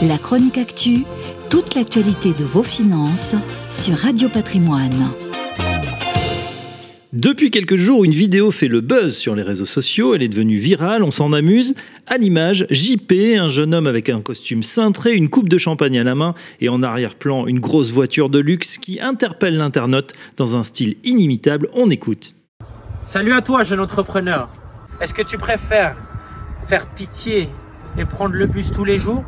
La chronique actu, toute l'actualité de vos finances sur Radio Patrimoine. Depuis quelques jours, une vidéo fait le buzz sur les réseaux sociaux, elle est devenue virale, on s'en amuse. À l'image, JP, un jeune homme avec un costume cintré, une coupe de champagne à la main et en arrière-plan une grosse voiture de luxe qui interpelle l'internaute dans un style inimitable. On écoute. Salut à toi, jeune entrepreneur. Est-ce que tu préfères faire pitié et prendre le bus tous les jours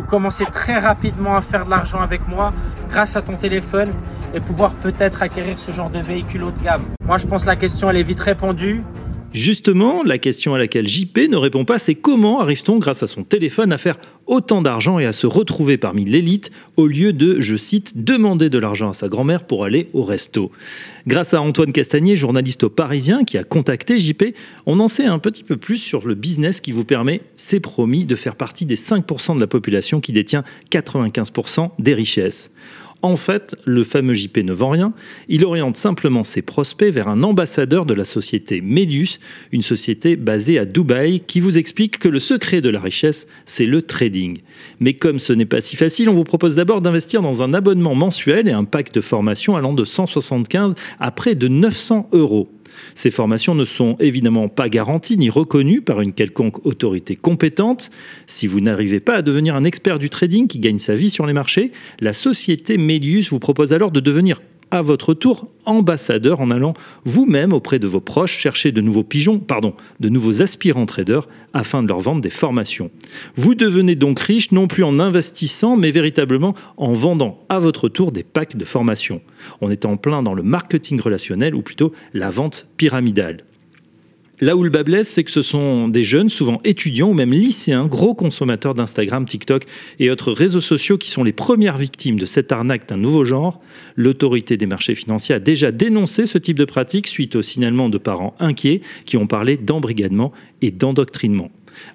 ou commencer très rapidement à faire de l'argent avec moi grâce à ton téléphone et pouvoir peut-être acquérir ce genre de véhicule haut de gamme Moi, je pense que la question, elle est vite répondue. Justement, la question à laquelle JP ne répond pas, c'est comment arrive-t-on, grâce à son téléphone, à faire autant d'argent et à se retrouver parmi l'élite au lieu de, je cite, demander de l'argent à sa grand-mère pour aller au resto. Grâce à Antoine Castagnier, journaliste au Parisien, qui a contacté JP, on en sait un petit peu plus sur le business qui vous permet, c'est promis, de faire partie des 5% de la population qui détient 95% des richesses. En fait, le fameux JP ne vend rien, il oriente simplement ses prospects vers un ambassadeur de la société Medius, une société basée à Dubaï, qui vous explique que le secret de la richesse, c'est le trading. Mais comme ce n'est pas si facile, on vous propose d'abord d'investir dans un abonnement mensuel et un pack de formation allant de 175 à près de 900 euros. Ces formations ne sont évidemment pas garanties ni reconnues par une quelconque autorité compétente. Si vous n'arrivez pas à devenir un expert du trading qui gagne sa vie sur les marchés, la société Melius vous propose alors de devenir à votre tour ambassadeur en allant vous-même auprès de vos proches chercher de nouveaux pigeons, pardon, de nouveaux aspirants traders afin de leur vendre des formations. Vous devenez donc riche non plus en investissant mais véritablement en vendant à votre tour des packs de formation. On est en plein dans le marketing relationnel ou plutôt la vente pyramidale. Là où le bas blesse, c'est que ce sont des jeunes, souvent étudiants ou même lycéens, gros consommateurs d'Instagram, TikTok et autres réseaux sociaux qui sont les premières victimes de cette arnaque d'un nouveau genre. L'autorité des marchés financiers a déjà dénoncé ce type de pratique suite au signalement de parents inquiets qui ont parlé d'embrigadement et d'endoctrinement.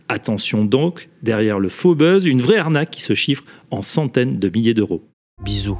Attention donc, derrière le faux buzz, une vraie arnaque qui se chiffre en centaines de milliers d'euros. Bisous.